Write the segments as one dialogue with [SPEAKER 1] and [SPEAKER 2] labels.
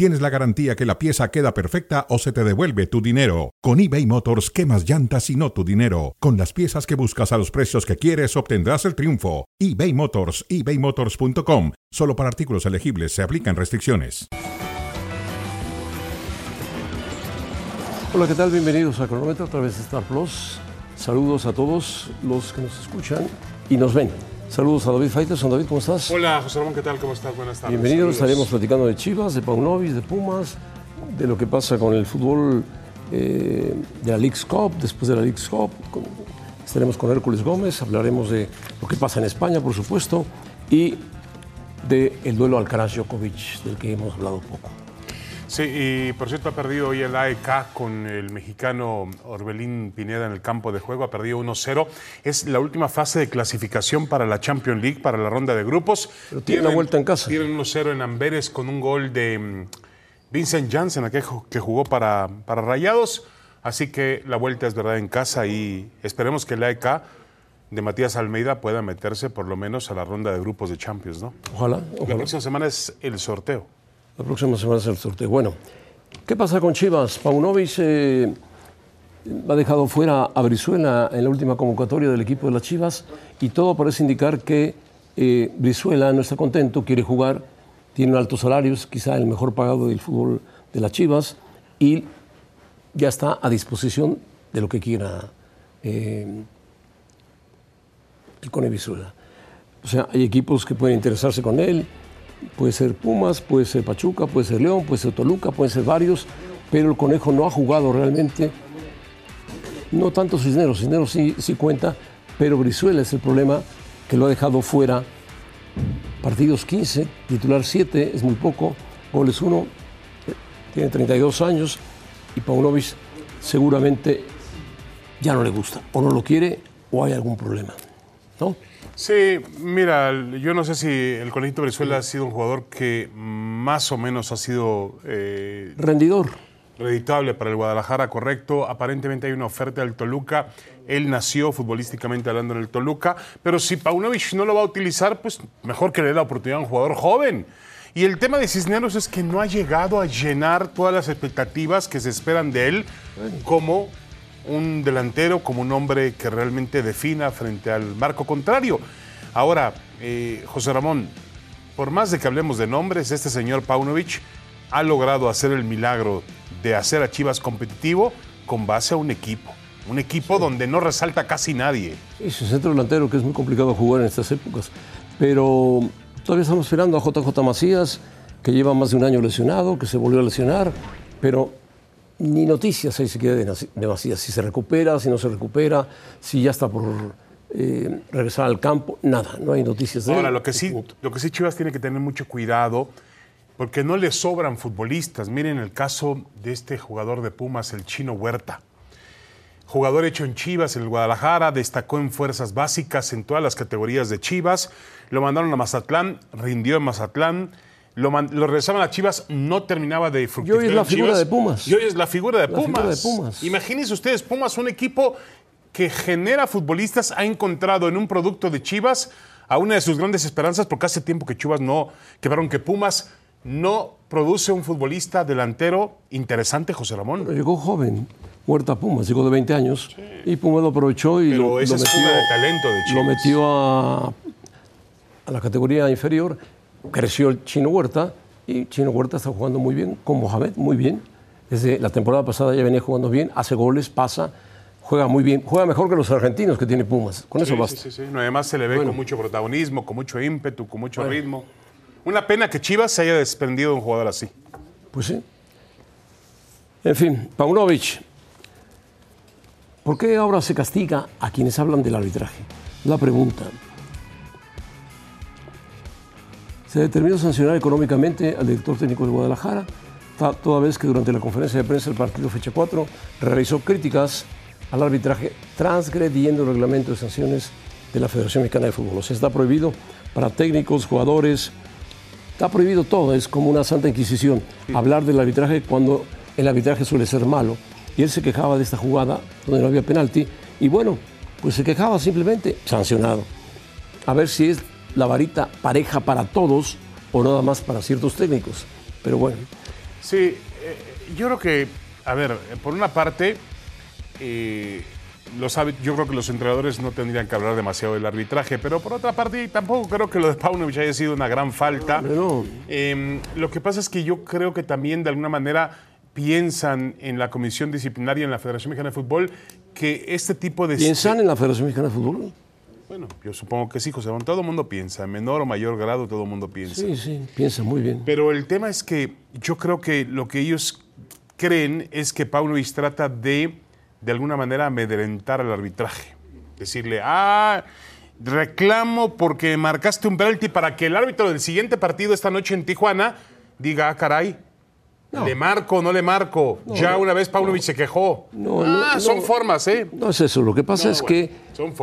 [SPEAKER 1] tienes la garantía que la pieza queda perfecta o se te devuelve tu dinero. Con eBay Motors, quemas llantas y no tu dinero. Con las piezas que buscas a los precios que quieres, obtendrás el triunfo. eBay Motors, ebaymotors.com. Solo para artículos elegibles se aplican restricciones.
[SPEAKER 2] Hola, ¿qué tal? Bienvenidos a Cronómetro a través de Star Plus. Saludos a todos los que nos escuchan y nos ven. Saludos a David Faitelson. David, ¿cómo estás?
[SPEAKER 3] Hola, José Ramón, ¿qué tal? ¿Cómo estás? Buenas tardes.
[SPEAKER 2] Bienvenidos. Estaremos platicando de Chivas, de Paunovis, de Pumas, de lo que pasa con el fútbol eh, de la League's Cup, después de la League's Cup. Estaremos con Hércules Gómez, hablaremos de lo que pasa en España, por supuesto, y del duelo Alcaraz-Djokovic, del que hemos hablado poco.
[SPEAKER 3] Sí, y por cierto, ha perdido hoy el AEK con el mexicano Orbelín Pineda en el campo de juego. Ha perdido 1-0. Es la última fase de clasificación para la Champions League, para la ronda de grupos.
[SPEAKER 2] Pero tiene una vuelta en casa.
[SPEAKER 3] Tienen 1-0 en Amberes con un gol de mm, Vincent Janssen, aquel que jugó para, para Rayados. Así que la vuelta es verdad en casa y esperemos que el AEK de Matías Almeida pueda meterse por lo menos a la ronda de grupos de Champions, ¿no?
[SPEAKER 2] Ojalá,
[SPEAKER 3] La
[SPEAKER 2] ojalá.
[SPEAKER 3] próxima semana es el sorteo.
[SPEAKER 2] La próxima semana es el sorteo. Bueno, ¿qué pasa con Chivas? Paunovic eh, ha dejado fuera a Brizuela en la última convocatoria del equipo de las Chivas y todo parece indicar que eh, Brizuela no está contento, quiere jugar, tiene altos salarios, quizá el mejor pagado del fútbol de las Chivas y ya está a disposición de lo que quiera eh, el Cone Brizuela. O sea, hay equipos que pueden interesarse con él, puede ser Pumas, puede ser Pachuca, puede ser León, puede ser Toluca, pueden ser varios, pero el Conejo no ha jugado realmente, no tanto Cisneros, Cisneros sí, sí cuenta, pero Brizuela es el problema que lo ha dejado fuera. Partidos 15, titular 7, es muy poco, goles 1, tiene 32 años y Paunovic seguramente ya no le gusta, o no lo quiere, o hay algún problema. ¿no?
[SPEAKER 3] Sí, mira, yo no sé si el Conejito Brizuela ha sido un jugador que más o menos ha sido eh,
[SPEAKER 2] Rendidor.
[SPEAKER 3] reditable para el Guadalajara, correcto. Aparentemente hay una oferta del Toluca. Él nació futbolísticamente hablando en el Toluca, pero si Paunovic no lo va a utilizar, pues mejor que le dé la oportunidad a un jugador joven. Y el tema de Cisneros es que no ha llegado a llenar todas las expectativas que se esperan de él como un delantero, como un hombre que realmente defina frente al marco contrario. Ahora, eh, José Ramón, por más de que hablemos de nombres, este señor Paunovic ha logrado hacer el milagro de hacer a Chivas competitivo con base a un equipo. Un equipo donde no resalta casi nadie.
[SPEAKER 2] Es un centro delantero que es muy complicado jugar en estas épocas. Pero todavía estamos esperando a JJ Macías, que lleva más de un año lesionado, que se volvió a lesionar, pero ni noticias ahí se queda de, Macías. Si se recupera, si no se recupera, si ya está por eh, regresar al campo, nada, no hay noticias de él.
[SPEAKER 3] Ahora, lo que, sí, lo que sí Chivas tiene que tener mucho cuidado, porque no le sobran futbolistas. Miren el caso de este jugador de Pumas, el chino Huerta. Jugador hecho en Chivas, en el Guadalajara, destacó en fuerzas básicas en todas las categorías de Chivas. Lo mandaron a Mazatlán, rindió en Mazatlán. Lo, lo regresaban a Chivas, no terminaba de fructificar.
[SPEAKER 2] hoy es la figura
[SPEAKER 3] Chivas.
[SPEAKER 2] de Pumas.
[SPEAKER 3] Y hoy es la figura de
[SPEAKER 2] La
[SPEAKER 3] Pumas.
[SPEAKER 2] figura de Pumas.
[SPEAKER 3] Imagínense ustedes, Pumas, un equipo que genera futbolistas, ha encontrado en un producto de Chivas a una de sus grandes esperanzas, porque hace tiempo que Chivas no, que perdón, que Pumas no produce un futbolista delantero interesante, José Ramón.
[SPEAKER 2] Pero llegó joven, Huerta Pumas, llegó de 20 años, y Pumas lo aprovechó y
[SPEAKER 3] Pero
[SPEAKER 2] lo,
[SPEAKER 3] esa
[SPEAKER 2] lo metió,
[SPEAKER 3] de talento de
[SPEAKER 2] lo
[SPEAKER 3] Chivas.
[SPEAKER 2] metió a, a la categoría inferior, creció el Chino Huerta, y Chino Huerta está jugando muy bien, con Mohamed, muy bien. Desde la temporada pasada ya venía jugando bien, hace goles, pasa, juega muy bien, juega mejor que los argentinos que tiene Pumas, con eso
[SPEAKER 3] Sí,
[SPEAKER 2] basta.
[SPEAKER 3] sí, sí, sí. No, además se le ve con mucho protagonismo, con mucho ímpetu, con mucho ritmo. Una pena que Chivas se haya desprendido de un jugador así.
[SPEAKER 2] Pues sí. En fin, Paunovic. ¿Por qué ahora se castiga a quienes hablan del arbitraje? La pregunta. Se determinó sancionar económicamente al director técnico de Guadalajara, toda vez que durante la conferencia de prensa del partido fecha 4 realizó críticas al arbitraje transgrediendo el reglamento de sanciones de la Federación Mexicana de Fútbol. O sea, está prohibido para técnicos, jugadores, Está prohibido todo, es como una santa inquisición. Hablar del arbitraje cuando el arbitraje suele ser malo. Y él se quejaba de esta jugada donde no había penalti. Y bueno, pues se quejaba simplemente, sancionado. A ver si es la varita pareja para todos o nada más para ciertos técnicos. Pero bueno.
[SPEAKER 3] Sí, eh, yo creo que, a ver, por una parte, eh, los, yo creo que los entrenadores no tendrían que hablar demasiado del arbitraje, pero por otra parte tampoco creo que lo de Paunovic haya sido una gran falta. Eh, lo que pasa es que yo creo que también de alguna manera piensan en la comisión disciplinaria en la Federación Mexicana de Fútbol que este tipo de...
[SPEAKER 2] ¿Piensan en la Federación Mexicana de Fútbol?
[SPEAKER 3] Bueno, yo supongo que sí, José. Todo el mundo piensa, en menor o mayor grado todo el mundo piensa.
[SPEAKER 2] Sí, sí, piensa muy bien.
[SPEAKER 3] Pero el tema es que yo creo que lo que ellos creen es que Paunovic trata de, de alguna manera, amedrentar al arbitraje. Decirle, ah, reclamo porque marcaste un penalti para que el árbitro del siguiente partido esta noche en Tijuana diga, ah, caray, ¿Le marco o no le marco? ya una vez Paunovic se quejó.
[SPEAKER 2] No,
[SPEAKER 3] ah,
[SPEAKER 2] no,
[SPEAKER 3] son formas, ¿eh?
[SPEAKER 2] No es eso. Lo que pasa
[SPEAKER 3] No,
[SPEAKER 2] es
[SPEAKER 3] bueno,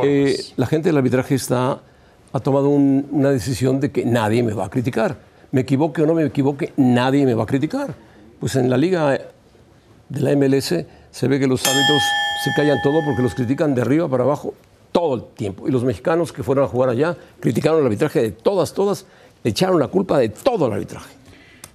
[SPEAKER 2] que eh, la gente del arbitraje está, ha tomado un- una decisión de que nadie me va a criticar. Me equivoque o no me equivoque, nadie me va a criticar. Pues en la liga de la MLS se ve que los árbitros se callan todo porque los critican de arriba para abajo todo el tiempo. Y los mexicanos que fueron a jugar allá criticaron el arbitraje de todas, todas, le echaron la culpa de todo el arbitraje.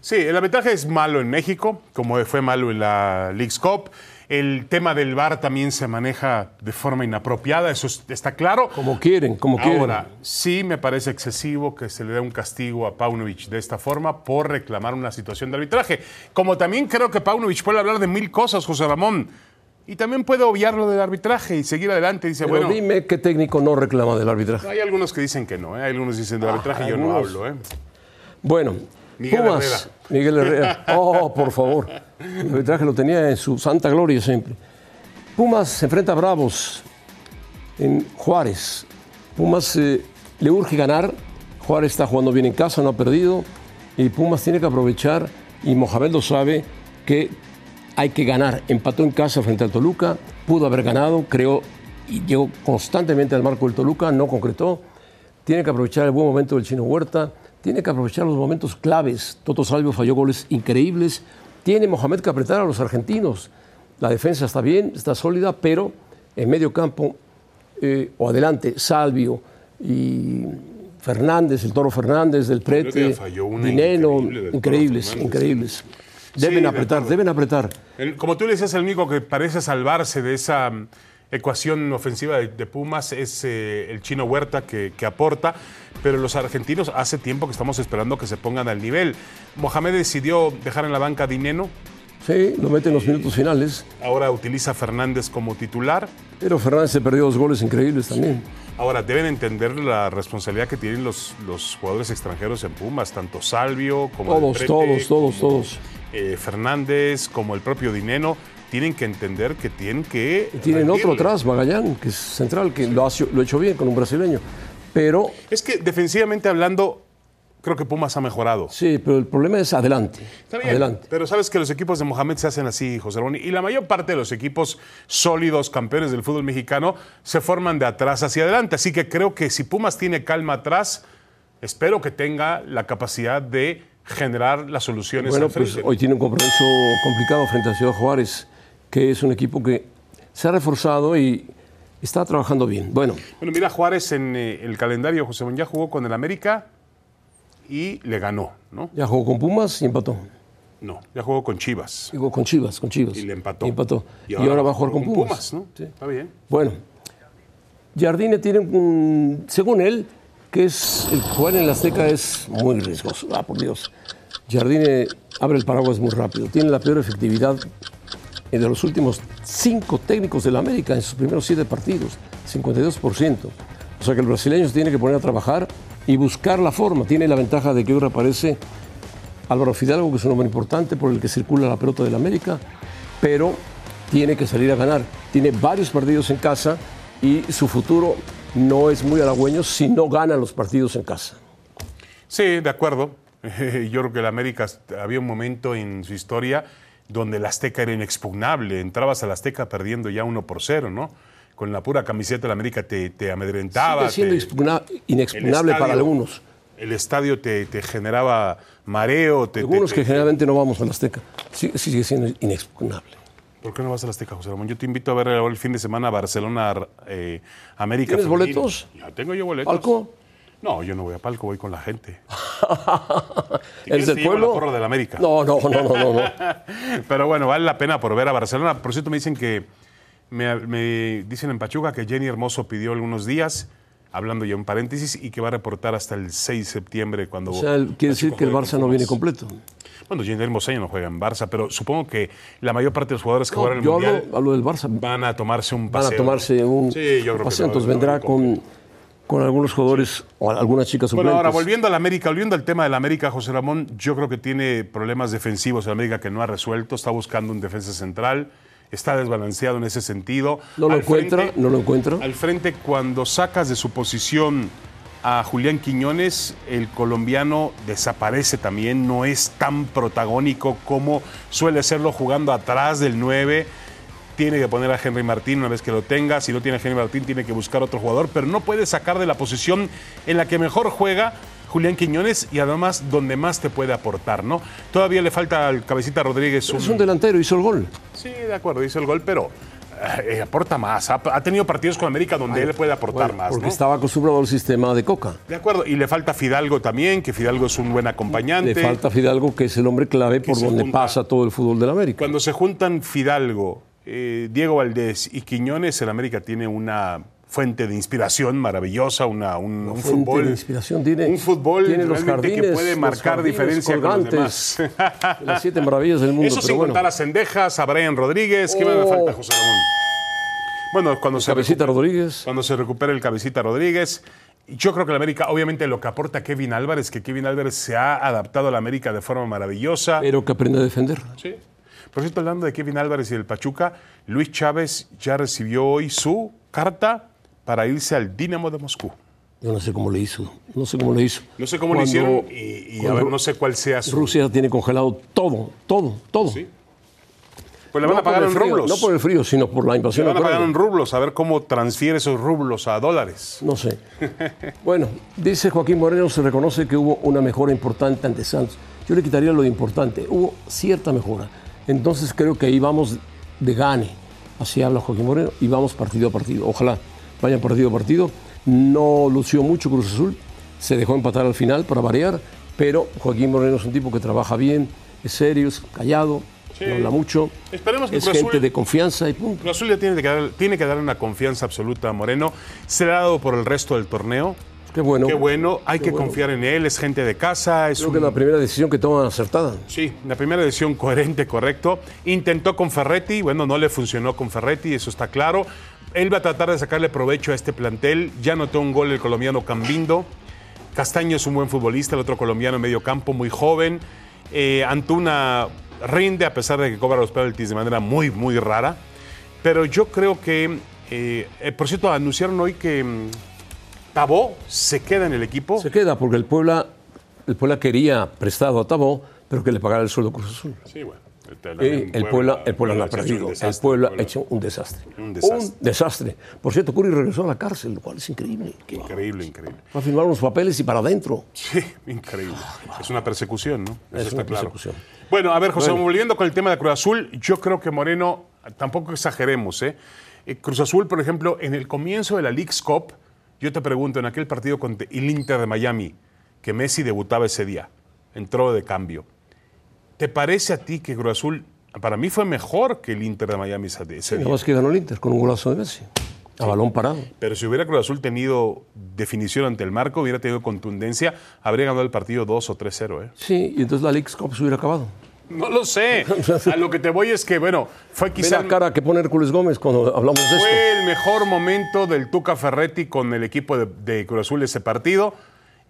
[SPEAKER 3] Sí, el arbitraje es malo en México, como fue malo en la League's Cup. El tema del VAR también se maneja de forma inapropiada, eso es- está claro.
[SPEAKER 2] Como quieren, como quieren.
[SPEAKER 3] Ahora, sí me parece excesivo que se le dé un castigo a Paunovic de esta forma por reclamar una situación de arbitraje. Como también creo que Paunovic puede hablar de mil cosas, José Ramón, y también puede obviar lo del arbitraje y seguir adelante. Dice,
[SPEAKER 2] Pero
[SPEAKER 3] bueno,
[SPEAKER 2] dime qué técnico no reclama del arbitraje.
[SPEAKER 3] hay algunos que dicen que no, ¿eh? hay algunos que dicen del arbitraje, yo no hablo. ¿eh?
[SPEAKER 2] Bueno,
[SPEAKER 3] Miguel
[SPEAKER 2] Pumas,
[SPEAKER 3] Herrera.
[SPEAKER 2] Miguel Herrera. Oh, por favor. El arbitraje lo tenía en su santa gloria siempre. Pumas se enfrenta a Bravos en Juárez. Pumas eh, le urge ganar. Juárez está jugando bien en casa, no ha perdido. Y Pumas tiene que aprovechar, y Mohamed lo sabe, que hay que ganar. Empató en casa frente al Toluca, pudo haber ganado, creó y llegó constantemente al marco del Toluca, no concretó. Tiene que aprovechar el buen momento del Chino Huerta, tiene que aprovechar los momentos claves. Toto Salvio falló goles increíbles. Tiene Mohamed que apretar a los argentinos. La defensa está bien, está sólida, pero en medio campo eh, o adelante, Salvio y Fernández, el Toro Fernández, del Prete, Dineno,
[SPEAKER 3] increíble
[SPEAKER 2] increíbles, increíbles. Deben
[SPEAKER 3] de
[SPEAKER 2] apretar, deben apretar.
[SPEAKER 3] El- como tú le decías, el único que parece salvarse de esa ecuación ofensiva de, de Pumas es eh, el chino Huerta que, que aporta, pero los argentinos hace tiempo que estamos esperando que se pongan al nivel. Mohamed decidió dejar en la banca a Dineno,
[SPEAKER 2] Sí, lo mete en los minutos finales,
[SPEAKER 3] ahora utiliza a Fernández como titular.
[SPEAKER 2] pero Fernández se perdió dos goles increíbles también.
[SPEAKER 3] Ahora, deben entender la responsabilidad que tienen los, los jugadores extranjeros en Pumas, tanto Salvio como
[SPEAKER 2] Todos,
[SPEAKER 3] Prete,
[SPEAKER 2] todos, todos,
[SPEAKER 3] como,
[SPEAKER 2] todos.
[SPEAKER 3] eh, Fernández, como el propio Dineno, tienen que entender que tienen que...
[SPEAKER 2] Tienen otro atrás, Magallán, que es central, que lo ha, lo hecho bien con un brasileño. Pero,
[SPEAKER 3] Es que defensivamente hablando, creo que Pumas ha mejorado.
[SPEAKER 2] sí, pero el problema es adelante.
[SPEAKER 3] Está bien,
[SPEAKER 2] Adelante.
[SPEAKER 3] pero sabes que los equipos de Mohamed se hacen así, José Ramón, y la mayor parte de los equipos sólidos, campeones del fútbol mexicano, se forman de atrás hacia adelante. Así que creo que si Pumas tiene calma atrás, espero que tenga la capacidad de generar las soluciones
[SPEAKER 2] Bueno,
[SPEAKER 3] al
[SPEAKER 2] pues hoy tiene un compromiso complicado frente a Ciudad Juárez, que es un equipo que se ha reforzado y está trabajando bien. Bueno,
[SPEAKER 3] Bueno, mira, Juárez en eh, el calendario, José Ramón, ya jugó con el América y le ganó, ¿no?
[SPEAKER 2] ya jugó con Pumas y empató.
[SPEAKER 3] No, ya jugó con Chivas
[SPEAKER 2] Digo, con Chivas, con Chivas.
[SPEAKER 3] y le empató.
[SPEAKER 2] Y empató. Y ahora, va a jugar con Pumas.
[SPEAKER 3] ¿no?
[SPEAKER 2] Sí.
[SPEAKER 3] Está bien.
[SPEAKER 2] Bueno, Jardine tiene un, según él, que es el jugar en la Azteca es muy riesgoso. Ah, por Dios. Jardine abre el paraguas muy rápido. Tiene la peor efectividad de los últimos cinco técnicos de la América en sus primeros siete partidos, 52%. O sea que el brasileño se tiene que poner a trabajar y buscar la forma. Tiene la ventaja de que ahora aparece Álvaro Fidalgo, que es un hombre importante por el que circula la pelota del América, pero tiene que salir a ganar. Tiene varios partidos en casa y su futuro no es muy halagüeño si no gana los partidos en casa.
[SPEAKER 3] Sí, de acuerdo. Yo creo que el América había un momento en su historia donde el Azteca era inexpugnable. Entrabas al Azteca perdiendo ya uno por cero, ¿no? Con la pura camiseta del América te, te amedrentaba.
[SPEAKER 2] Sigue siendo
[SPEAKER 3] te-
[SPEAKER 2] inexpugnable para algunos,
[SPEAKER 3] el estadio te, te generaba mareo.
[SPEAKER 2] Algunos que
[SPEAKER 3] te-
[SPEAKER 2] generalmente no vamos a la Azteca. Sí- sigue siendo inexpugnable.
[SPEAKER 3] ¿Por qué no vas a la Azteca, José Ramón? Yo te invito a ver el fin de semana Barcelona, eh, América.
[SPEAKER 2] ¿Tienes boletos?
[SPEAKER 3] Ya tengo yo boletos.
[SPEAKER 2] ¿Palco?
[SPEAKER 3] No, yo no voy a palco, voy con la gente.
[SPEAKER 2] ¿Eres
[SPEAKER 3] quieres
[SPEAKER 2] del
[SPEAKER 3] la
[SPEAKER 2] pueblo?
[SPEAKER 3] porra del América.
[SPEAKER 2] No, no, no, no, no. no.
[SPEAKER 3] Pero bueno, vale la pena por ver a Barcelona. Por cierto, me dicen que, me, me dicen en Pachuca que Jenny Hermoso pidió algunos días, hablando ya un paréntesis, y que va a reportar hasta el 6 de septiembre cuando...
[SPEAKER 2] O sea, el- quiere decir que el Barça no viene completo.
[SPEAKER 3] Bueno, Jenny Hermoso ya no juega en Barça, pero supongo que la mayor parte de los jugadores que
[SPEAKER 2] No,
[SPEAKER 3] jugaron el
[SPEAKER 2] yo
[SPEAKER 3] Mundial
[SPEAKER 2] hablo, hablo del Barça.
[SPEAKER 3] van a tomarse un
[SPEAKER 2] Van
[SPEAKER 3] paseo.
[SPEAKER 2] a tomarse un
[SPEAKER 3] Sí, yo creo que
[SPEAKER 2] paseo, entonces vendrá con, con algunos jugadores o algunas chicas
[SPEAKER 3] Bueno,
[SPEAKER 2] suplentes.
[SPEAKER 3] ahora volviendo al América, volviendo al tema del América, José Ramón, yo creo que tiene problemas defensivos el América que no ha resuelto, está buscando un defensa central, está desbalanceado en ese sentido.
[SPEAKER 2] No lo
[SPEAKER 3] Al
[SPEAKER 2] encuentra,
[SPEAKER 3] frente-
[SPEAKER 2] no lo encuentra.
[SPEAKER 3] Al frente, cuando sacas de su posición a Julián Quiñones, el colombiano desaparece también, no es tan protagónico como suele serlo jugando atrás del 9. Tiene que poner a Henry Martín una vez que lo tenga. Si no tiene a Henry Martín, tiene que buscar otro jugador, pero no puede sacar de la posición en la que mejor juega Julián Quiñones y además donde más te puede aportar, ¿no? Todavía le falta al Cabecita Rodríguez
[SPEAKER 2] Es un delantero, hizo el gol.
[SPEAKER 3] Sí, de acuerdo, hizo el gol, pero eh, aporta más. Ha, ha tenido partidos con América donde él puede aportar
[SPEAKER 2] Bueno,
[SPEAKER 3] más,
[SPEAKER 2] porque
[SPEAKER 3] ¿no?
[SPEAKER 2] estaba acostumbrado al sistema de Coca.
[SPEAKER 3] De acuerdo, y le falta Fidalgo también, que Fidalgo es un buen acompañante.
[SPEAKER 2] Le falta Fidalgo, que es el hombre clave por donde
[SPEAKER 3] junta.
[SPEAKER 2] pasa todo el fútbol del América.
[SPEAKER 3] Cuando se juntan Fidalgo, eh, Diego Valdés y Quiñones, el América tiene una fuente de inspiración maravillosa, una, un, un fútbol.
[SPEAKER 2] de inspiración tiene,
[SPEAKER 3] un fútbol
[SPEAKER 2] tiene los
[SPEAKER 3] realmente
[SPEAKER 2] jardines,
[SPEAKER 3] que puede marcar
[SPEAKER 2] jardines
[SPEAKER 3] diferencia con los demás.
[SPEAKER 2] Las siete maravillas del mundo.
[SPEAKER 3] Eso sin
[SPEAKER 2] bueno,
[SPEAKER 3] contar a Cendejas, a Brian Rodríguez. ¿Qué me
[SPEAKER 2] Oh.
[SPEAKER 3] falta, José Ramón? Bueno, cuando se
[SPEAKER 2] Cabecita
[SPEAKER 3] recupere-
[SPEAKER 2] Rodríguez.
[SPEAKER 3] Cuando se recupere el cabecita Rodríguez. Yo creo que la América, obviamente, lo que aporta Kevin Álvarez, que Kevin Álvarez se ha adaptado a la América de forma maravillosa.
[SPEAKER 2] Pero que aprende a defender.
[SPEAKER 3] Sí. Por cierto, hablando de Kevin Álvarez y del Pachuca, Luis Chávez ya recibió hoy su carta para irse al Dinamo de Moscú.
[SPEAKER 2] Yo no sé cómo le hizo. No sé cómo le hizo.
[SPEAKER 3] No sé cómo lo hicieron y, y a ver, no sé cuál sea su.
[SPEAKER 2] Rusia tiene congelado todo, todo, todo.
[SPEAKER 3] Sí. Pues le van
[SPEAKER 2] No
[SPEAKER 3] a pagar en
[SPEAKER 2] frío,
[SPEAKER 3] rublos.
[SPEAKER 2] No por el frío, sino por la
[SPEAKER 3] Le
[SPEAKER 2] invasión.
[SPEAKER 3] van a pagar en rublos, a ver cómo transfiere esos rublos a dólares.
[SPEAKER 2] No sé. Bueno, dice Joaquín Moreno, se reconoce que hubo una mejora importante ante Santos. Yo le quitaría lo importante. Hubo cierta mejora. Entonces creo que ahí vamos de gane. Así habla Joaquín Moreno y vamos partido a partido. Ojalá vayan partido a partido. No lució mucho Cruz Azul. Se dejó empatar al final para variar. Pero Joaquín Moreno es un tipo que trabaja bien, es serio, es callado,
[SPEAKER 3] Sí.
[SPEAKER 2] no habla mucho.
[SPEAKER 3] Esperemos que
[SPEAKER 2] es
[SPEAKER 3] Cruz
[SPEAKER 2] gente
[SPEAKER 3] Azul-
[SPEAKER 2] de confianza y punto.
[SPEAKER 3] Cruz Azul le tiene que, dar, tiene que dar una confianza absoluta a Moreno. Se le ha dado por el resto del torneo.
[SPEAKER 2] Qué bueno.
[SPEAKER 3] Qué bueno, hay
[SPEAKER 2] Qué
[SPEAKER 3] que
[SPEAKER 2] bueno.
[SPEAKER 3] confiar en él, es gente de casa, es
[SPEAKER 2] Creo
[SPEAKER 3] un-
[SPEAKER 2] que es la primera decisión que toman acertada.
[SPEAKER 3] Sí, la primera decisión coherente, correcto. Intentó con Ferretti, bueno, no le funcionó con Ferretti, eso está claro. Él va a tratar de sacarle provecho a este plantel. Ya notó un gol el colombiano Cambindo. Castaño es un buen futbolista, el otro colombiano en medio campo, muy joven. Eh, Antuna rinde a pesar de que cobra los penaltis de manera muy, muy rara. Pero yo creo que, eh, eh, por cierto, anunciaron hoy que mm, Tabó se queda en el equipo.
[SPEAKER 2] Se queda porque el Puebla, el Puebla quería prestado a Tabó, pero que le pagara el sueldo Cruz Azul.
[SPEAKER 3] Sí, bueno.
[SPEAKER 2] El Puebla, el Puebla no ha perdido. El Puebla ha hecho un desastre.
[SPEAKER 3] Un desastre.
[SPEAKER 2] Un desastre. Por cierto, Curry regresó a la cárcel, lo cual es increíble. Va
[SPEAKER 3] Increíble, increíble.
[SPEAKER 2] a firmar unos papeles y para adentro.
[SPEAKER 3] Sí, increíble. Es una persecución, ¿no? Eso
[SPEAKER 2] Es
[SPEAKER 3] está
[SPEAKER 2] una
[SPEAKER 3] claro.
[SPEAKER 2] persecución.
[SPEAKER 3] Bueno, a ver, José,
[SPEAKER 2] Bueno.
[SPEAKER 3] volviendo con el tema de Cruz Azul, yo creo que Moreno, tampoco exageremos, ¿eh? Eh, Cruz Azul, por ejemplo, en el comienzo de la League's Cup, yo te pregunto, en aquel partido contra el Inter de Miami, que Messi debutaba ese día, entró de cambio. ¿Te parece a ti que Cruz Azul, para mí fue mejor que el Inter de Miami ese día?
[SPEAKER 2] más que ganó el Inter con un golazo de Messi. A balón parado.
[SPEAKER 3] Pero si hubiera Cruz Azul tenido definición ante el marco, hubiera tenido contundencia, habría ganado el partido 2 o 3-0, ¿eh?
[SPEAKER 2] Sí, y entonces la League's Cup se hubiera acabado.
[SPEAKER 3] No lo sé. A lo que te voy es que, bueno, fue
[SPEAKER 2] Ve
[SPEAKER 3] quizá
[SPEAKER 2] la cara que pone Hércules Gómez cuando hablamos de esto.
[SPEAKER 3] fue el mejor momento del Tuca Ferretti con el equipo de, de Cruz Azul ese partido.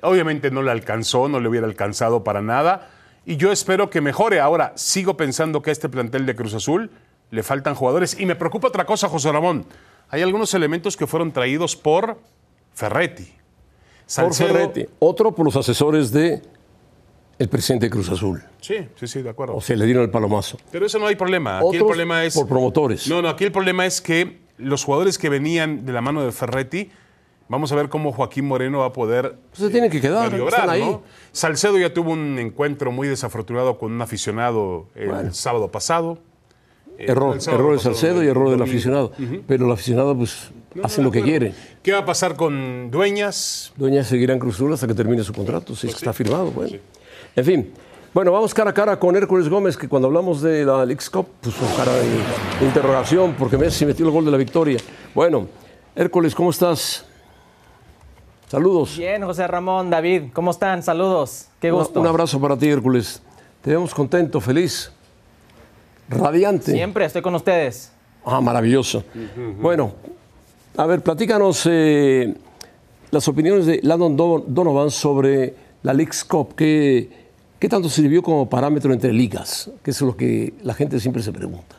[SPEAKER 3] Obviamente no le alcanzó, no le hubiera alcanzado para nada. Y yo espero que mejore. Ahora, sigo pensando que a este plantel de Cruz Azul le faltan jugadores. Y me preocupa otra cosa, José Ramón. Hay algunos elementos que fueron traídos por Ferretti.
[SPEAKER 2] Por Ferretti. Otro por los asesores de el presidente de Cruz Azul.
[SPEAKER 3] Sí, sí, sí, de acuerdo.
[SPEAKER 2] O sea, le dieron el palomazo.
[SPEAKER 3] Pero eso no hay problema. Aquí el problema es.
[SPEAKER 2] por promotores.
[SPEAKER 3] No, no, aquí el problema es que los jugadores que venían de la mano de Ferretti, Vamos a ver cómo Joaquín Moreno va a poder.
[SPEAKER 2] Pues se tiene que quedar,
[SPEAKER 3] maniobrar,
[SPEAKER 2] están ahí.
[SPEAKER 3] ¿no? Salcedo ya tuvo un encuentro muy desafortunado con un aficionado el sábado pasado. Eh,
[SPEAKER 2] Error, error de Salcedo y error del aficionado. Pero el aficionado, pues, hace lo que
[SPEAKER 3] Bueno,
[SPEAKER 2] quiere.
[SPEAKER 3] ¿Qué va a pasar con Dueñas?
[SPEAKER 2] Dueña seguirá en Cruz Azul hasta que termine su contrato, si es que está firmado. Bueno. En fin. Bueno, vamos cara a cara con Hércules Gómez, que cuando hablamos de la Leagues Cup, pues con cara de, interrogación, porque Messi metió el gol de la victoria. Bueno, Hércules, ¿cómo estás? Saludos.
[SPEAKER 4] Bien, José Ramón, David, ¿cómo están? Saludos, qué gusto.
[SPEAKER 2] Un abrazo para ti, Hércules. Te vemos contento, feliz, radiante.
[SPEAKER 4] Siempre estoy con ustedes.
[SPEAKER 2] Ah, maravilloso. Bueno, a ver, platícanos eh, las opiniones de Landon Don- Donovan sobre la Leagues Cup. ¿Qué, ¿Qué tanto sirvió como parámetro entre ligas? Que es lo que la gente siempre se pregunta.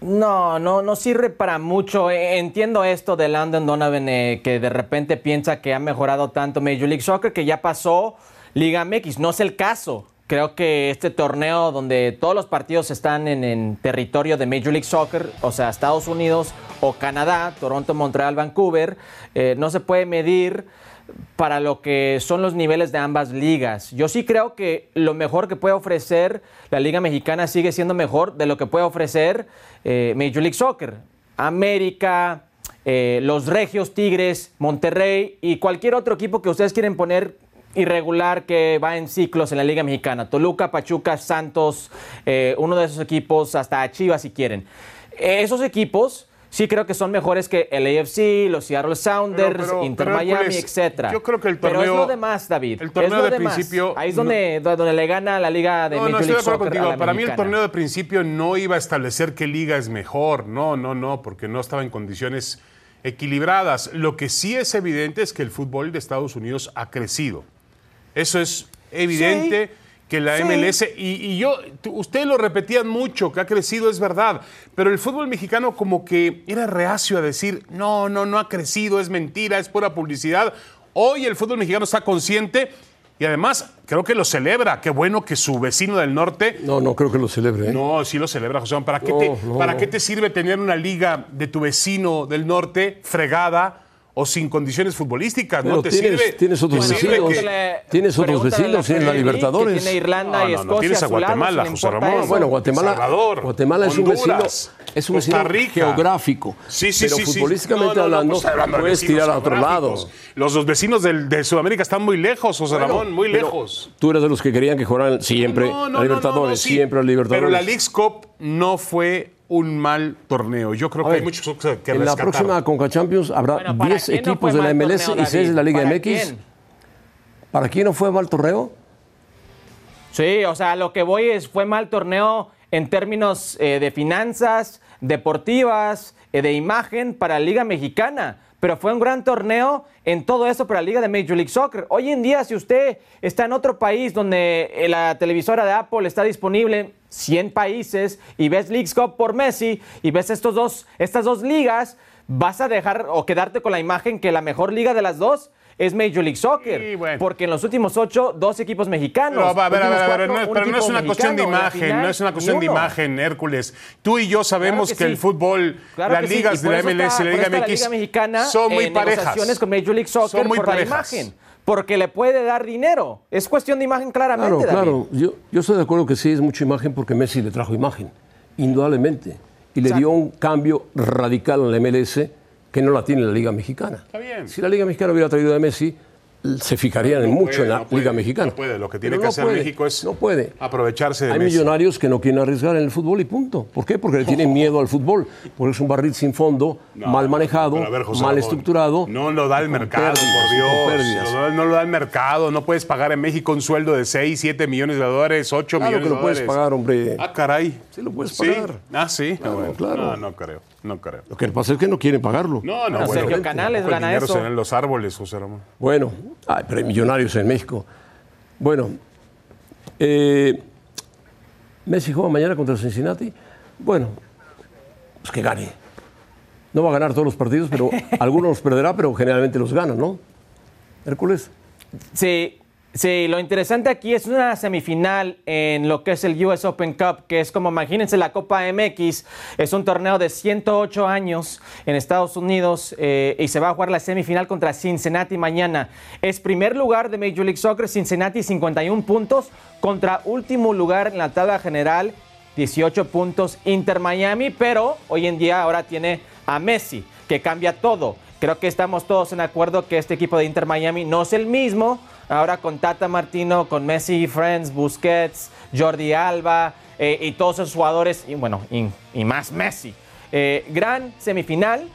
[SPEAKER 4] No, no, no sirve para mucho. Eh, Entiendo esto de Landon Donovan, eh, que de repente piensa que ha mejorado tanto Major League Soccer, que ya pasó Liga MX. No es el caso. Creo que este torneo donde todos los partidos están en, en territorio de Major League Soccer, o sea, Estados Unidos o Canadá, Toronto, Montreal, Vancouver, eh, no se puede medir para lo que son los niveles de ambas ligas. Yo sí creo que lo mejor que puede ofrecer la Liga Mexicana sigue siendo mejor de lo que puede ofrecer eh, Major League Soccer. América, eh, los Regios, Tigres, Monterrey y cualquier otro equipo que ustedes quieren poner irregular que va en ciclos en la Liga Mexicana. Toluca, Pachuca, Santos, eh, uno de esos equipos, hasta Chivas si quieren. Esos equipos sí creo que son mejores que el AFC, los Seattle Sounders,
[SPEAKER 3] Pero- pero-
[SPEAKER 4] Inter
[SPEAKER 3] pero,
[SPEAKER 4] Miami,
[SPEAKER 3] Hércules,
[SPEAKER 4] etcétera.
[SPEAKER 3] yo creo que el
[SPEAKER 4] Pero es
[SPEAKER 3] torneo-
[SPEAKER 4] lo demás, David.
[SPEAKER 3] el torneo
[SPEAKER 4] es lo
[SPEAKER 3] de
[SPEAKER 4] demás.
[SPEAKER 3] principio
[SPEAKER 4] Ahí es donde, donde le gana la liga de
[SPEAKER 3] No,
[SPEAKER 4] Major
[SPEAKER 3] no,
[SPEAKER 4] League Soccer a
[SPEAKER 3] contigo.
[SPEAKER 4] la
[SPEAKER 3] Para mí el torneo de principio no iba a establecer qué liga es mejor. No, no, no, porque no estaba en condiciones equilibradas. Lo que sí es evidente es que el fútbol de Estados Unidos ha crecido. Eso es evidente.
[SPEAKER 4] Sí.
[SPEAKER 3] Que la
[SPEAKER 4] Sí.
[SPEAKER 3] MLS, y, y yo, ustedes lo repetían mucho, que ha crecido, es verdad, pero el fútbol mexicano como que era reacio a decir, no, no, no ha crecido, es mentira, es pura publicidad. Hoy el fútbol mexicano está consciente y además creo que lo celebra. Qué bueno que su vecino del norte
[SPEAKER 2] No, no creo que lo celebre. ¿eh?
[SPEAKER 3] no, sí lo celebra, José. ¿Para, qué,
[SPEAKER 2] No,
[SPEAKER 3] te,
[SPEAKER 2] no,
[SPEAKER 3] ¿para
[SPEAKER 2] no.
[SPEAKER 3] qué te sirve tener una liga de tu vecino del norte fregada o sin condiciones futbolísticas?
[SPEAKER 2] Pero
[SPEAKER 3] no te
[SPEAKER 2] tienes-
[SPEAKER 3] sirve.
[SPEAKER 2] tienes otros vecinos.
[SPEAKER 3] que-
[SPEAKER 2] Tienes otros vecinos, tienes la Libertadores.
[SPEAKER 4] que Tiene Irlanda
[SPEAKER 3] No,
[SPEAKER 4] y
[SPEAKER 3] no, no,
[SPEAKER 4] Escocia
[SPEAKER 3] tienes a Guatemala, José Ramón.
[SPEAKER 4] eso.
[SPEAKER 2] Bueno, Guatemala,
[SPEAKER 3] Salvador,
[SPEAKER 2] Guatemala es un vecino, es un vecino geográfico.
[SPEAKER 3] Sí, sí,
[SPEAKER 2] pero
[SPEAKER 3] sí,
[SPEAKER 2] futbolísticamente
[SPEAKER 3] No, no, no,
[SPEAKER 2] hablando,
[SPEAKER 3] pues,
[SPEAKER 2] puedes tirar a otro lado.
[SPEAKER 3] Los dos vecinos del- de Sudamérica están muy lejos, José
[SPEAKER 2] Bueno,
[SPEAKER 3] Ramón, muy lejos.
[SPEAKER 2] Tú eres de los que querían que jugaran siempre
[SPEAKER 3] No, no,
[SPEAKER 2] a
[SPEAKER 3] no,
[SPEAKER 2] Libertadores,
[SPEAKER 3] no, no, sí.
[SPEAKER 2] siempre a Libertadores.
[SPEAKER 3] Pero la Leagues Cup no fue un mal torneo. Yo creo
[SPEAKER 2] A
[SPEAKER 3] que
[SPEAKER 2] ver,
[SPEAKER 3] hay muchos que
[SPEAKER 2] en la
[SPEAKER 3] rescatar.
[SPEAKER 2] próxima Conca Champions habrá
[SPEAKER 4] Bueno, ¿para
[SPEAKER 2] 10
[SPEAKER 4] quién no
[SPEAKER 2] equipos de la MLS
[SPEAKER 4] torneo,
[SPEAKER 2] y 6 de la? Liga
[SPEAKER 4] ¿Para
[SPEAKER 2] MX.
[SPEAKER 4] quién?
[SPEAKER 2] ¿Para quién no fue mal torneo?
[SPEAKER 4] Sí, o sea, lo que voy es, fue mal torneo en términos eh, de finanzas, deportivas, eh, de imagen para la Liga Mexicana. Pero fue un gran torneo en todo eso para la Liga de Major League Soccer. Hoy en día, si usted está en otro país donde eh, la televisora de Apple está disponible 100 países y ves Leagues Cup por Messi y ves estos dos, estas dos ligas, vas a dejar o quedarte con la imagen que la mejor liga de las dos es Major League Soccer.
[SPEAKER 3] Bueno.
[SPEAKER 4] Porque en los últimos ocho, dos equipos mexicanos.
[SPEAKER 3] Pero, a ver, a ver, a no, pero no es una cuestión de imagen,
[SPEAKER 4] final,
[SPEAKER 3] no es una cuestión de imagen, Hércules. Tú y yo sabemos
[SPEAKER 4] Claro
[SPEAKER 3] que,
[SPEAKER 4] que
[SPEAKER 3] el fútbol,
[SPEAKER 4] Claro
[SPEAKER 3] las
[SPEAKER 4] sí,
[SPEAKER 3] ligas de la MLS y la Liga MX
[SPEAKER 4] Liga Mexicana
[SPEAKER 3] son muy
[SPEAKER 4] en
[SPEAKER 3] parejas.
[SPEAKER 4] negociaciones con Major League Soccer
[SPEAKER 3] Son muy
[SPEAKER 4] por
[SPEAKER 3] parejas.
[SPEAKER 4] la imagen. Porque le puede dar dinero. Es cuestión de imagen claramente,
[SPEAKER 2] Claro,
[SPEAKER 4] David.
[SPEAKER 2] claro. Yo, yo estoy de acuerdo que sí es mucha imagen porque Messi le trajo imagen, indudablemente. Y le dio un cambio radical a la MLS que no la tiene la Liga Mexicana.
[SPEAKER 3] Está bien.
[SPEAKER 2] Si la Liga Mexicana hubiera traído a Messi, se fijarían
[SPEAKER 3] No
[SPEAKER 2] mucho
[SPEAKER 3] puede,
[SPEAKER 2] en la
[SPEAKER 3] no puede,
[SPEAKER 2] Liga Mexicana.
[SPEAKER 3] No puede, lo que tiene
[SPEAKER 2] Pero
[SPEAKER 3] que hacer
[SPEAKER 2] puede,
[SPEAKER 3] México es
[SPEAKER 2] no puede.
[SPEAKER 3] aprovecharse de
[SPEAKER 2] Hay
[SPEAKER 3] Messi.
[SPEAKER 2] millonarios que no quieren arriesgar en el fútbol y punto. ¿Por qué? Porque le tienen miedo al fútbol. Porque es un barril sin fondo, mal manejado,
[SPEAKER 3] ver, José
[SPEAKER 2] mal
[SPEAKER 3] Ramón,
[SPEAKER 2] estructurado.
[SPEAKER 3] No lo da el mercado,
[SPEAKER 2] pérdidas,
[SPEAKER 3] por Dios. No, lo da el mercado. No puedes pagar en México un sueldo de 6, 7 millones de dólares, 8
[SPEAKER 2] Claro
[SPEAKER 3] millones
[SPEAKER 2] que
[SPEAKER 3] de
[SPEAKER 2] lo puedes
[SPEAKER 3] dólares.
[SPEAKER 2] pagar, hombre.
[SPEAKER 3] Ah, caray.
[SPEAKER 2] Sí lo puedes
[SPEAKER 3] ¿Sí?
[SPEAKER 2] pagar.
[SPEAKER 3] Ah, sí. Ah, bueno.
[SPEAKER 2] claro.
[SPEAKER 3] No, no creo. No creo.
[SPEAKER 2] Lo que pasa es que no quieren pagarlo.
[SPEAKER 3] No, no,
[SPEAKER 4] Bueno,
[SPEAKER 3] bueno.
[SPEAKER 4] Sergio Canales gana
[SPEAKER 3] dinero
[SPEAKER 4] eso.
[SPEAKER 3] se los árboles, José Ramón.
[SPEAKER 2] Bueno, ay, pero hay millonarios en México. Bueno, eh, Messi juega mañana contra Cincinnati. Bueno, pues que gane. No va a ganar todos los partidos, pero algunos los perderá, pero generalmente los gana, ¿no? Hércules.
[SPEAKER 4] Sí, Sí, lo interesante aquí es una semifinal en lo que es el US Open Cup, que es como, imagínense, la Copa MX, es un torneo de 108 años en Estados Unidos eh, y se va a jugar la semifinal contra Cincinnati mañana. Es primer lugar de Major League Soccer, Cincinnati 51 puntos, contra último lugar en la tabla general, 18 puntos Inter Miami, pero hoy en día ahora tiene a Messi, que cambia todo. Creo que estamos todos en acuerdo que este equipo de Inter Miami no es el mismo ahora con Tata Martino, con Messi, Friends, Busquets, Jordi Alba eh, y todos esos jugadores, y bueno, y, más Messi. Eh, gran semifinal,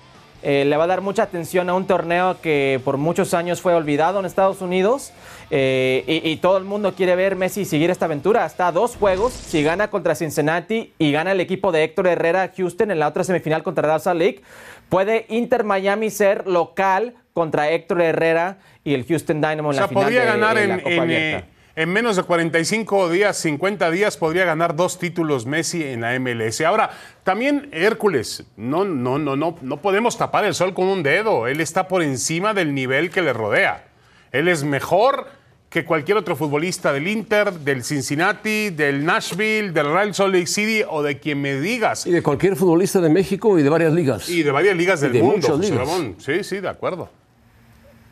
[SPEAKER 4] eh, le va a dar mucha atención a un torneo que por muchos años fue olvidado en Estados Unidos y, todo el mundo quiere ver Messi seguir esta aventura. Hasta dos juegos, si gana contra Cincinnati y gana el equipo de Héctor Herrera Houston en la otra semifinal contra Dallas League, puede Inter Miami ser local contra Héctor Herrera y el Houston Dynamo en la final
[SPEAKER 3] podría
[SPEAKER 4] de,
[SPEAKER 3] ganar
[SPEAKER 4] en,
[SPEAKER 3] la Copa en, en, menos de 45 días, 50 días, podría ganar dos títulos Messi en la MLS. Ahora, también Hércules, no, no, no, no, no podemos tapar el sol con un dedo. Él está por encima del nivel que le rodea. Él es mejor que cualquier otro futbolista del Inter, del Cincinnati, del Nashville, del Real Salt Lake City o de quien me digas.
[SPEAKER 2] Y de cualquier futbolista de México y de varias ligas.
[SPEAKER 3] Y de varias ligas del mundo, Ramón. Sí, sí, de acuerdo.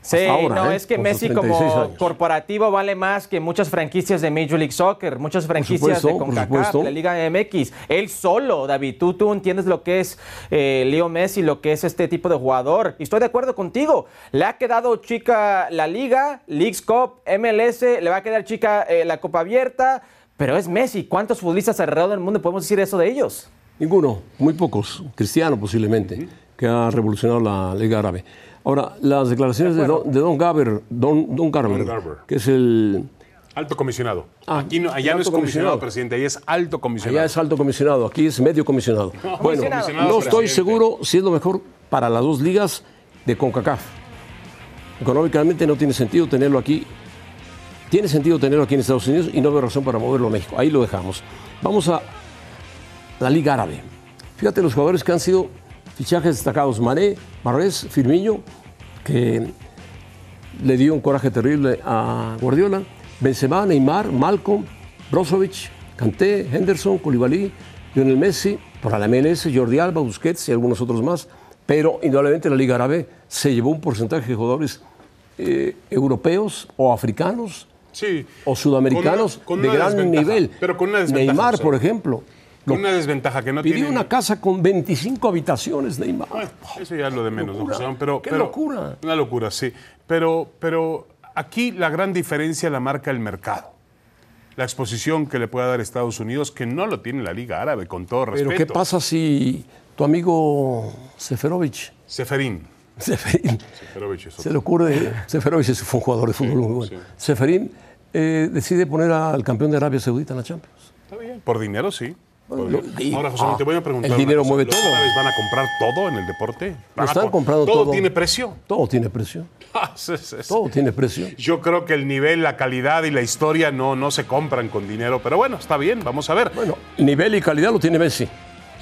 [SPEAKER 4] Sí, no, ¿eh? es que Messi como corporativo vale más que muchas franquicias de Major League Soccer, muchas franquicias de CONCACAF, la Liga MX. Él solo, David, tú, tú entiendes lo que es eh, Leo Messi, lo que es este tipo de jugador. Y estoy de acuerdo contigo. Le ha quedado chica la Liga, Leagues Cup, MLS, le va a quedar chica eh, la Copa Abierta, pero es Messi. ¿Cuántos futbolistas alrededor del mundo podemos decir eso de ellos?
[SPEAKER 2] Ninguno, muy pocos. Cristiano posiblemente, que ha revolucionado la Liga Árabe. Ahora, las declaraciones de, don, de Don Gaber, Don, don Garber, que es el...
[SPEAKER 3] Alto comisionado. Ah, aquí no, allá no es comisionado, presidente, allá es alto comisionado.
[SPEAKER 2] Allá es alto comisionado, aquí es medio comisionado. bueno, no estoy seguro si es lo mejor para las dos ligas de CONCACAF. Económicamente no tiene sentido tenerlo aquí. Tiene sentido tenerlo aquí en Estados Unidos y no veo razón para moverlo a México. Ahí lo dejamos. Vamos a la Liga Árabe. Fíjate los jugadores que han sido Fichajes destacados, Mané, Marrés, Firmino, que le dio un coraje terrible a Guardiola, Benzema, Neymar, Malcolm, Brozovic, Kanté, Henderson, Koulibaly, Lionel Messi, para la MLS, Jordi Alba, Busquets y algunos otros más, pero indudablemente la Liga Árabe se llevó un porcentaje de jugadores eh, europeos o africanos o sudamericanos de gran nivel.
[SPEAKER 3] Pero con una
[SPEAKER 2] Neymar, por ejemplo.
[SPEAKER 3] Una desventaja que no
[SPEAKER 2] pidió
[SPEAKER 3] tiene.
[SPEAKER 2] una casa con 25 habitaciones, Neymar.
[SPEAKER 3] eso ya es lo de menos, ¿no, Pero,
[SPEAKER 2] Qué locura.
[SPEAKER 3] Una locura, sí. Pero, pero aquí la gran diferencia la marca el mercado. La exposición que le puede dar Estados Unidos, que no lo tiene la Liga Árabe, con todo respeto.
[SPEAKER 2] Pero ¿qué pasa si tu amigo Seferovic...
[SPEAKER 3] Seferín.
[SPEAKER 2] Seferín. Se le ocurre... Seferovic fue un jugador de fútbol muy bueno. Seferín eh, decide poner al campeón de Arabia Saudita en la Champions.
[SPEAKER 3] Está bien. Por dinero, sí. Ahora, José, te voy a preguntar.
[SPEAKER 2] El dinero mueve
[SPEAKER 3] todo.
[SPEAKER 2] ¿Los
[SPEAKER 3] van a comprar todo en el deporte?
[SPEAKER 2] están comprando todo.
[SPEAKER 3] Todo tiene precio.
[SPEAKER 2] Todo tiene precio.
[SPEAKER 3] Ah,
[SPEAKER 2] todo tiene precio.
[SPEAKER 3] Yo creo que el nivel, la calidad y la historia no, no se compran con dinero, pero bueno, está bien, vamos a ver.
[SPEAKER 2] Bueno, nivel y calidad lo tiene Messi.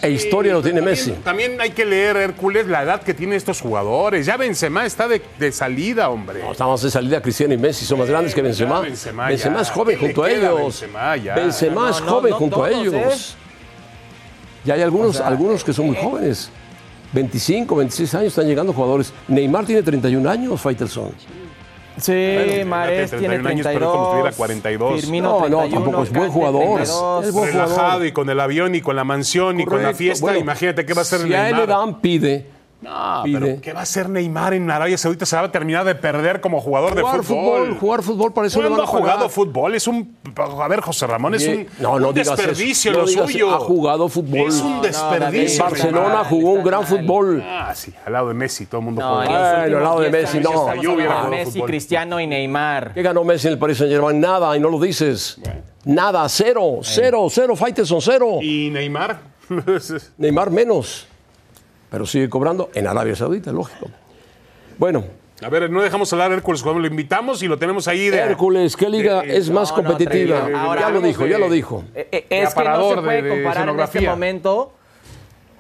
[SPEAKER 2] E historia lo tiene Messi.
[SPEAKER 3] También hay que leer, Hércules, la edad que tienen estos jugadores. Ya Benzema está de, de salida, hombre.
[SPEAKER 2] No, estamos de salida, Cristiano y Messi son más grandes que Benzema.
[SPEAKER 3] Benzema,
[SPEAKER 2] Benzema es joven junto a ellos.
[SPEAKER 3] Benzema, ya.
[SPEAKER 2] Benzema es joven junto a ellos. ¿eh? Y hay algunos, algunos que son muy jóvenes. 25, 26 años están llegando jugadores. Neymar tiene 31 años, Faitelson.
[SPEAKER 4] Sí, bueno, Mares tiene 32. Años,
[SPEAKER 3] como tuviera 42.
[SPEAKER 4] Firmino,
[SPEAKER 2] no, no, tampoco es buen jugador. Es
[SPEAKER 3] buen Relajado jugador. y con el avión y con la mansión y con la fiesta. Bueno, imagínate qué va a hacer
[SPEAKER 2] si
[SPEAKER 3] Neymar.
[SPEAKER 2] Si a él le dan, pide
[SPEAKER 3] no, pero ¿qué va a hacer Neymar en Arabia Saudita? Se va a terminar de perder como jugador
[SPEAKER 2] jugar
[SPEAKER 3] de fútbol.
[SPEAKER 2] fútbol. Jugar fútbol, para eso le van a
[SPEAKER 3] ha jugado fútbol? Es un... A ver, José Ramón, es un,
[SPEAKER 2] no, no
[SPEAKER 3] un desperdicio lo suyo.
[SPEAKER 2] Ha jugado fútbol.
[SPEAKER 3] Es un desperdicio.
[SPEAKER 2] Barcelona jugó un gran fútbol.
[SPEAKER 3] Ah, sí, al lado de Messi, todo el mundo
[SPEAKER 2] jugó. Bueno, al lado de Messi, no.
[SPEAKER 4] Messi, Cristiano y Neymar.
[SPEAKER 2] ¿Qué ganó Messi en el Paris Saint-Germain? Nada, y no lo dices. Nada, cero, cero, cero, son cero.
[SPEAKER 3] ¿Y Neymar?
[SPEAKER 2] Neymar menos pero sigue cobrando en Arabia Saudita, lógico. Bueno.
[SPEAKER 3] A ver, no dejamos hablar a Hércules cuando lo invitamos y lo tenemos ahí de.
[SPEAKER 2] Hércules, ¿qué liga es más competitiva? ya lo dijo, ya lo dijo.
[SPEAKER 4] Es que no se puede comparar en este momento.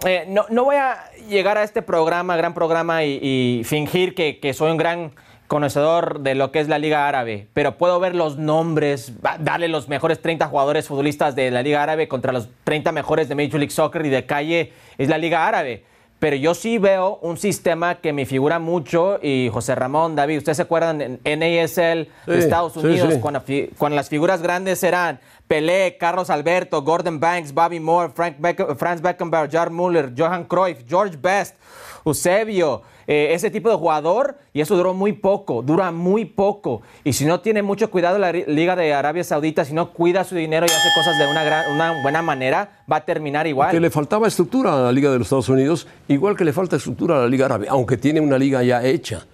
[SPEAKER 4] Eh, no, voy a llegar a este programa, gran programa, y, fingir que, soy un gran conocedor de lo que es la Liga Árabe, pero puedo ver los nombres, darle los mejores 30 jugadores futbolistas de la Liga Árabe contra los 30 mejores de Major League Soccer y de calle es la Liga Árabe. Pero yo sí veo un sistema que me figura mucho y José Ramón, David, ¿ustedes se acuerdan en NASL de Estados Unidos Cuando, cuando, las figuras grandes eran Pelé, Carlos Alberto, Gordon Banks, Bobby Moore, Frank Franz Beckenbauer, Jar Muller, Johan Cruyff, George Best, Eusebio, eh, ese tipo de jugador y eso duró muy poco, dura muy poco. Y si no tiene mucho cuidado la Liga de Arabia Saudita, si no cuida su dinero y hace cosas de una, una buena manera, va a terminar igual.
[SPEAKER 2] Que le faltaba estructura a la Liga de los Estados Unidos, igual que le falta estructura a la Liga Árabe, aunque tiene una liga ya hecha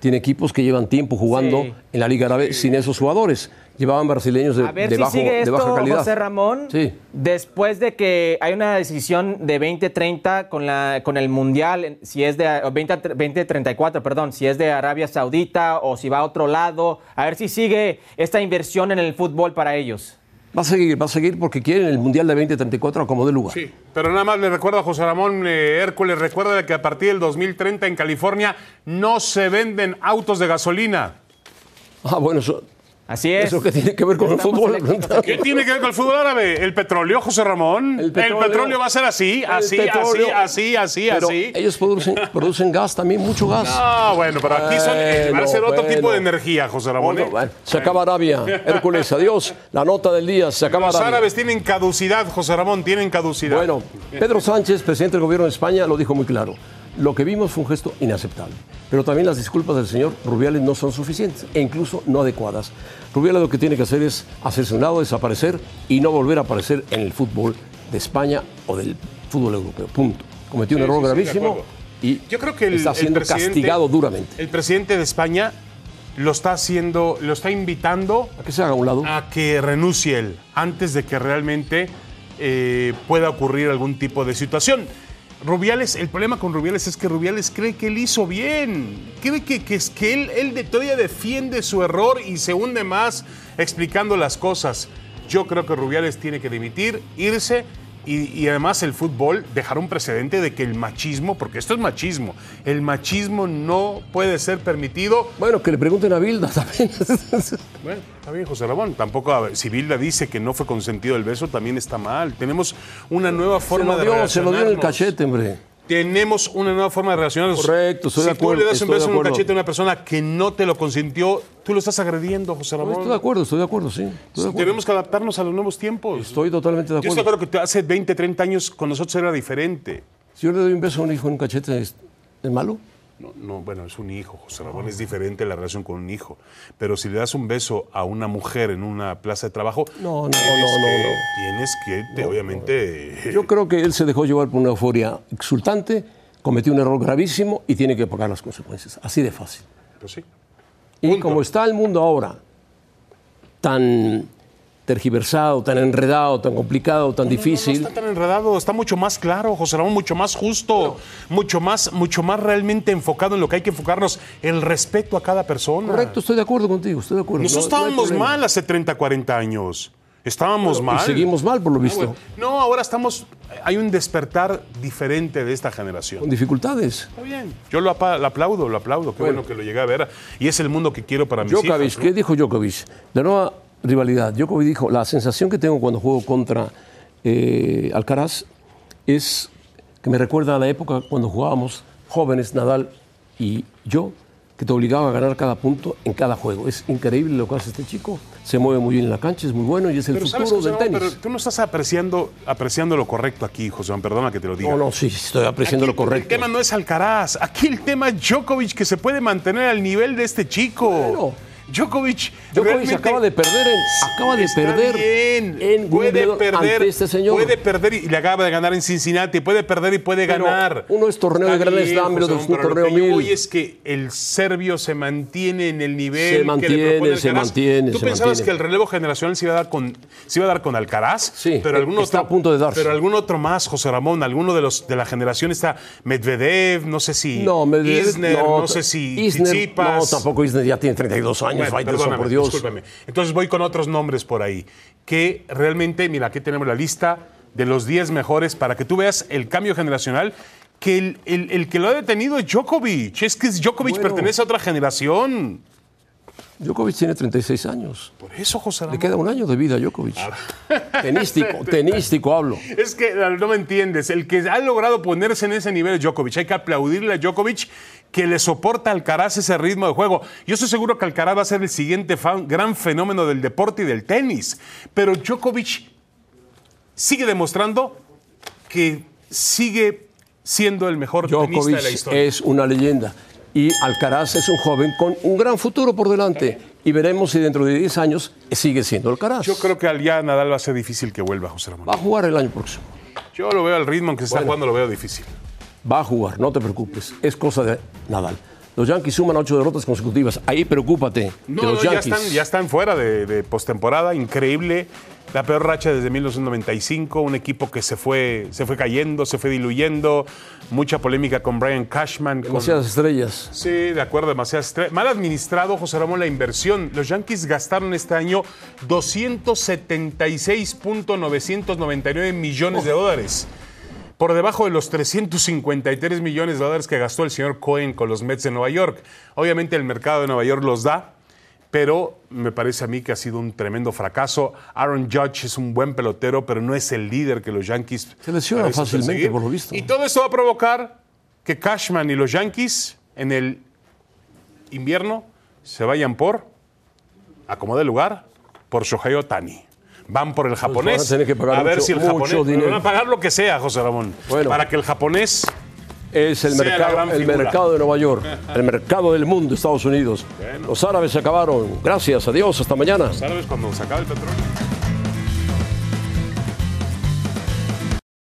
[SPEAKER 2] tiene equipos que llevan tiempo jugando en la Liga Árabe sin esos jugadores llevaban brasileños de,
[SPEAKER 4] a ver
[SPEAKER 2] de,
[SPEAKER 4] si
[SPEAKER 2] bajo,
[SPEAKER 4] sigue esto,
[SPEAKER 2] de baja calidad.
[SPEAKER 4] José Ramón,
[SPEAKER 2] sí.
[SPEAKER 4] después de que hay una decisión de 2030 con, la, con el Mundial, si es de 20, 2034, perdón, si es de Arabia Saudita o si va a otro lado, a ver si sigue esta inversión en el fútbol para ellos.
[SPEAKER 2] Va a seguir, va a seguir porque quieren el Mundial de 2034 como de lugar.
[SPEAKER 3] Sí, pero nada más le recuerdo a José Ramón eh, Hércules, recuerda que a partir del 2030 en California no se venden autos de gasolina.
[SPEAKER 2] Ah, bueno, eso,
[SPEAKER 4] Así es.
[SPEAKER 2] ¿Eso qué tiene que ver con el fútbol?
[SPEAKER 3] ¿Qué tiene que ver con el fútbol árabe? ¿El petróleo, José Ramón? El petróleo, el petróleo va a ser así, así, así, así, así,
[SPEAKER 2] pero
[SPEAKER 3] así.
[SPEAKER 2] Ellos producen, producen gas también, mucho gas.
[SPEAKER 3] Ah, bueno, pero aquí son, eh, va a ser otro
[SPEAKER 2] bueno.
[SPEAKER 3] tipo de energía, José Ramón.
[SPEAKER 2] Bueno,
[SPEAKER 3] ¿eh?
[SPEAKER 2] bueno, se acaba Arabia. Hércules, adiós. La nota del día, se acaba
[SPEAKER 3] Los
[SPEAKER 2] Arabia.
[SPEAKER 3] árabes tienen caducidad, José Ramón, tienen caducidad.
[SPEAKER 2] Bueno, Pedro Sánchez, presidente del gobierno de España, lo dijo muy claro. Lo que vimos fue un gesto inaceptable. Pero también las disculpas del señor Rubiales no son suficientes e incluso no adecuadas. Rubiales lo que tiene que hacer es hacerse un lado, desaparecer y no volver a aparecer en el fútbol de España o del fútbol europeo. Punto. Cometió un error
[SPEAKER 3] sí,
[SPEAKER 2] gravísimo y
[SPEAKER 3] Yo creo que el,
[SPEAKER 2] está siendo castigado duramente.
[SPEAKER 3] El presidente de España lo está haciendo, lo está invitando
[SPEAKER 2] A que se haga un lado.
[SPEAKER 3] a que renuncie él antes de que realmente eh, pueda ocurrir algún tipo de situación. Rubiales, el problema con Rubiales es que Rubiales cree que él hizo bien, cree que, es que él, él de- todavía defiende su error y se hunde más explicando las cosas. Yo creo que Rubiales tiene que dimitir, irse y, y además el fútbol dejar un precedente de que el machismo, porque esto es machismo, el machismo no puede ser permitido
[SPEAKER 2] Bueno, que le pregunten a Bilda también.
[SPEAKER 3] bueno, está bien, José Ramón. Tampoco, a ver, si Bilda dice que no fue consentido el beso, también está mal. Tenemos una nueva
[SPEAKER 2] se
[SPEAKER 3] forma
[SPEAKER 2] lo
[SPEAKER 3] de
[SPEAKER 2] dio, se lo dio en el cachete, hombre.
[SPEAKER 3] Tenemos una nueva forma de relacionarnos.
[SPEAKER 2] Correcto, estoy
[SPEAKER 3] si
[SPEAKER 2] de acuerdo,
[SPEAKER 3] tú le das un beso en un
[SPEAKER 2] acuerdo.
[SPEAKER 3] cachete a una persona que no te lo consintió, tú lo estás agrediendo, José Ramón.
[SPEAKER 2] Estoy de acuerdo, estoy de acuerdo, sí. De acuerdo.
[SPEAKER 3] Tenemos que adaptarnos a los nuevos tiempos.
[SPEAKER 2] Estoy totalmente de
[SPEAKER 3] Yo estoy de
[SPEAKER 2] acuerdo.
[SPEAKER 3] acuerdo que hace 20, 30 años con nosotros era diferente.
[SPEAKER 2] Si yo le doy un beso a un hijo en un cachete, ¿es, es malo?
[SPEAKER 3] No, no, bueno, es un hijo, José Ramón, es diferente la relación con un hijo. Pero si le das un beso a una mujer en una plaza de trabajo,
[SPEAKER 2] No, no,
[SPEAKER 3] tienes
[SPEAKER 2] no, no,
[SPEAKER 3] que-
[SPEAKER 2] no.
[SPEAKER 3] Tienes que, te- obviamente,
[SPEAKER 2] Yo creo que él se dejó llevar por una euforia exultante, cometió un error gravísimo y tiene que pagar las consecuencias. Así de fácil.
[SPEAKER 3] pues sí.
[SPEAKER 2] Y
[SPEAKER 3] Punto.
[SPEAKER 2] como está el mundo ahora, tan tergiversado, tan enredado, tan complicado, tan
[SPEAKER 3] No
[SPEAKER 2] difícil,
[SPEAKER 3] está tan enredado, está mucho más claro, José Ramón, mucho más justo, mucho más, mucho más realmente enfocado en lo que hay que enfocarnos, el respeto a cada persona.
[SPEAKER 2] correcto, estoy de acuerdo contigo, estoy de acuerdo.
[SPEAKER 3] Nosotros
[SPEAKER 2] No- no
[SPEAKER 3] estábamos mal hace 30, 40 años. Estábamos mal.
[SPEAKER 2] Y seguimos mal, por lo
[SPEAKER 3] Ah,
[SPEAKER 2] visto,
[SPEAKER 3] bueno. No, ahora estamos. Hay un despertar diferente de esta generación.
[SPEAKER 2] con dificultades.
[SPEAKER 3] Está bien. Yo lo, aplaudo, lo aplaudo. Qué bueno. que lo llegué a ver. Y es el mundo que quiero para mis
[SPEAKER 2] Djokovic,
[SPEAKER 3] hijas. ¿no?
[SPEAKER 2] ¿qué dijo Djokovic? La nueva rivalidad. Djokovic dijo, la sensación que tengo cuando juego contra eh, Alcaraz es que me recuerda a la época cuando jugábamos jóvenes, Nadal y yo, que te obligaba a ganar cada punto en cada juego. Es increíble lo que hace este chico. Se mueve muy bien en la cancha, es muy bueno y es el
[SPEAKER 3] Pero, ¿sabes,
[SPEAKER 2] futuro del tenis.
[SPEAKER 3] Pero tú no estás apreciando, apreciando lo correcto aquí, José Ramón. Perdona que te lo diga.
[SPEAKER 2] No, no, sí, estoy apreciando
[SPEAKER 3] Aquí
[SPEAKER 2] lo correcto.
[SPEAKER 3] El tema no es Alcaraz. Aquí el tema es Djokovic, que se puede mantener al nivel de este chico.
[SPEAKER 2] Bueno.
[SPEAKER 3] Djokovic,
[SPEAKER 2] Djokovic acaba de perder, en- acaba de
[SPEAKER 3] Está
[SPEAKER 2] perder
[SPEAKER 3] bien.
[SPEAKER 2] en
[SPEAKER 3] puede perder,
[SPEAKER 2] ante este señor.
[SPEAKER 3] Puede perder y le acaba de ganar en Cincinnati, puede perder y puede
[SPEAKER 2] Pero
[SPEAKER 3] ganar.
[SPEAKER 2] uno es torneo de Gran Slam el otro es un torneo
[SPEAKER 3] lo que
[SPEAKER 2] mil.
[SPEAKER 3] voy es que el serbio se mantiene en el nivel
[SPEAKER 2] Se
[SPEAKER 3] que
[SPEAKER 2] mantiene,
[SPEAKER 3] le propone
[SPEAKER 2] se mantiene,
[SPEAKER 3] ¿Tú
[SPEAKER 2] se
[SPEAKER 3] pensabas
[SPEAKER 2] mantiene.
[SPEAKER 3] que el relevo generacional se iba a dar con, se iba a dar con Alcaraz?
[SPEAKER 2] Sí,
[SPEAKER 3] pero algún
[SPEAKER 2] está
[SPEAKER 3] otro,
[SPEAKER 2] a punto de darse.
[SPEAKER 3] Pero algún otro más, José Ramón, alguno de los de la generación está Medvedev, no sé si
[SPEAKER 2] No, Medvedev,
[SPEAKER 3] Isner, no, sé si
[SPEAKER 2] Isner. No, tampoco Isner ya tiene 32 años,
[SPEAKER 3] Bueno,
[SPEAKER 2] Faitelson,
[SPEAKER 3] perdóname,
[SPEAKER 2] por Dios.
[SPEAKER 3] discúlpame. Entonces voy con otros nombres por ahí. Que realmente, mira, aquí tenemos la lista de los 10 mejores para que tú veas el cambio generacional. Que el, el- el que lo ha detenido es Djokovic. Es que Djokovic
[SPEAKER 2] Bueno.
[SPEAKER 3] pertenece a otra generación.
[SPEAKER 2] Djokovic tiene 36 años.
[SPEAKER 3] Por eso, José
[SPEAKER 2] Le
[SPEAKER 3] Ramón.
[SPEAKER 2] queda un año de vida a Djokovic. Tenístico, tenístico hablo.
[SPEAKER 3] Es que no me entiendes. El que ha logrado ponerse en ese nivel es Djokovic. Hay que aplaudirle a Djokovic que le soporta a Alcaraz ese ritmo de juego. Yo estoy seguro que Alcaraz va a ser el siguiente fan- gran fenómeno del deporte y del tenis. Pero Djokovic sigue demostrando que sigue siendo el mejor tenista de la
[SPEAKER 2] Djokovic
[SPEAKER 3] historia.
[SPEAKER 2] es una leyenda. Y Alcaraz es un joven con un gran futuro por delante. Y veremos si dentro de 10 años sigue siendo Alcaraz.
[SPEAKER 3] Yo creo que al ya Nadal va a ser difícil que vuelva, José Ramón.
[SPEAKER 2] Va a jugar el año próximo.
[SPEAKER 3] Yo lo veo al ritmo, aunque se está jugando, lo veo difícil.
[SPEAKER 2] Va a jugar, no te preocupes. Es cosa de Nadal. Los Yankees suman ocho derrotas consecutivas. Ahí preocúpate.
[SPEAKER 3] No,
[SPEAKER 2] de los
[SPEAKER 3] no, ya, están, ya están fuera de, de postemporada, increíble. La peor racha desde 1995, un equipo que se fue, se fue cayendo, se fue diluyendo, mucha polémica con Brian Cashman. con-
[SPEAKER 2] Demasiadas estrellas.
[SPEAKER 3] Sí, de acuerdo, demasiadas estre- Mal administrado, José Ramón, la inversión. Los Yankees gastaron este año 276.999 millones de dólares. Por debajo de los 353 millones de dólares que gastó el señor Cohen con los Mets de Nueva York. Obviamente el mercado de Nueva York los da, pero me parece a mí que ha sido un tremendo fracaso. Aaron Judge es un buen pelotero, pero no es el líder que los Yankees.
[SPEAKER 2] Se lesiona fácilmente,
[SPEAKER 3] perseguir.
[SPEAKER 2] por lo visto.
[SPEAKER 3] Y todo esto va a provocar que Cashman y los Yankees en el invierno se vayan por, acomode lugar, por Shohei Otani. Van por el japonés.
[SPEAKER 2] van a tener que pagar
[SPEAKER 3] a ver
[SPEAKER 2] mucho-
[SPEAKER 3] si el japonés.
[SPEAKER 2] dinero.
[SPEAKER 3] Van a pagar lo que sea, José Ramón.
[SPEAKER 2] Bueno.
[SPEAKER 3] Para que el japonés.
[SPEAKER 2] Es el,
[SPEAKER 3] Sea la
[SPEAKER 2] mercado,
[SPEAKER 3] gran
[SPEAKER 2] el mercado de Nueva York, el mercado del mundo, Estados Unidos. Los árabes se acabaron. Gracias, adiós, hasta mañana.
[SPEAKER 3] ¿Sabes cuando se acaba el petróleo?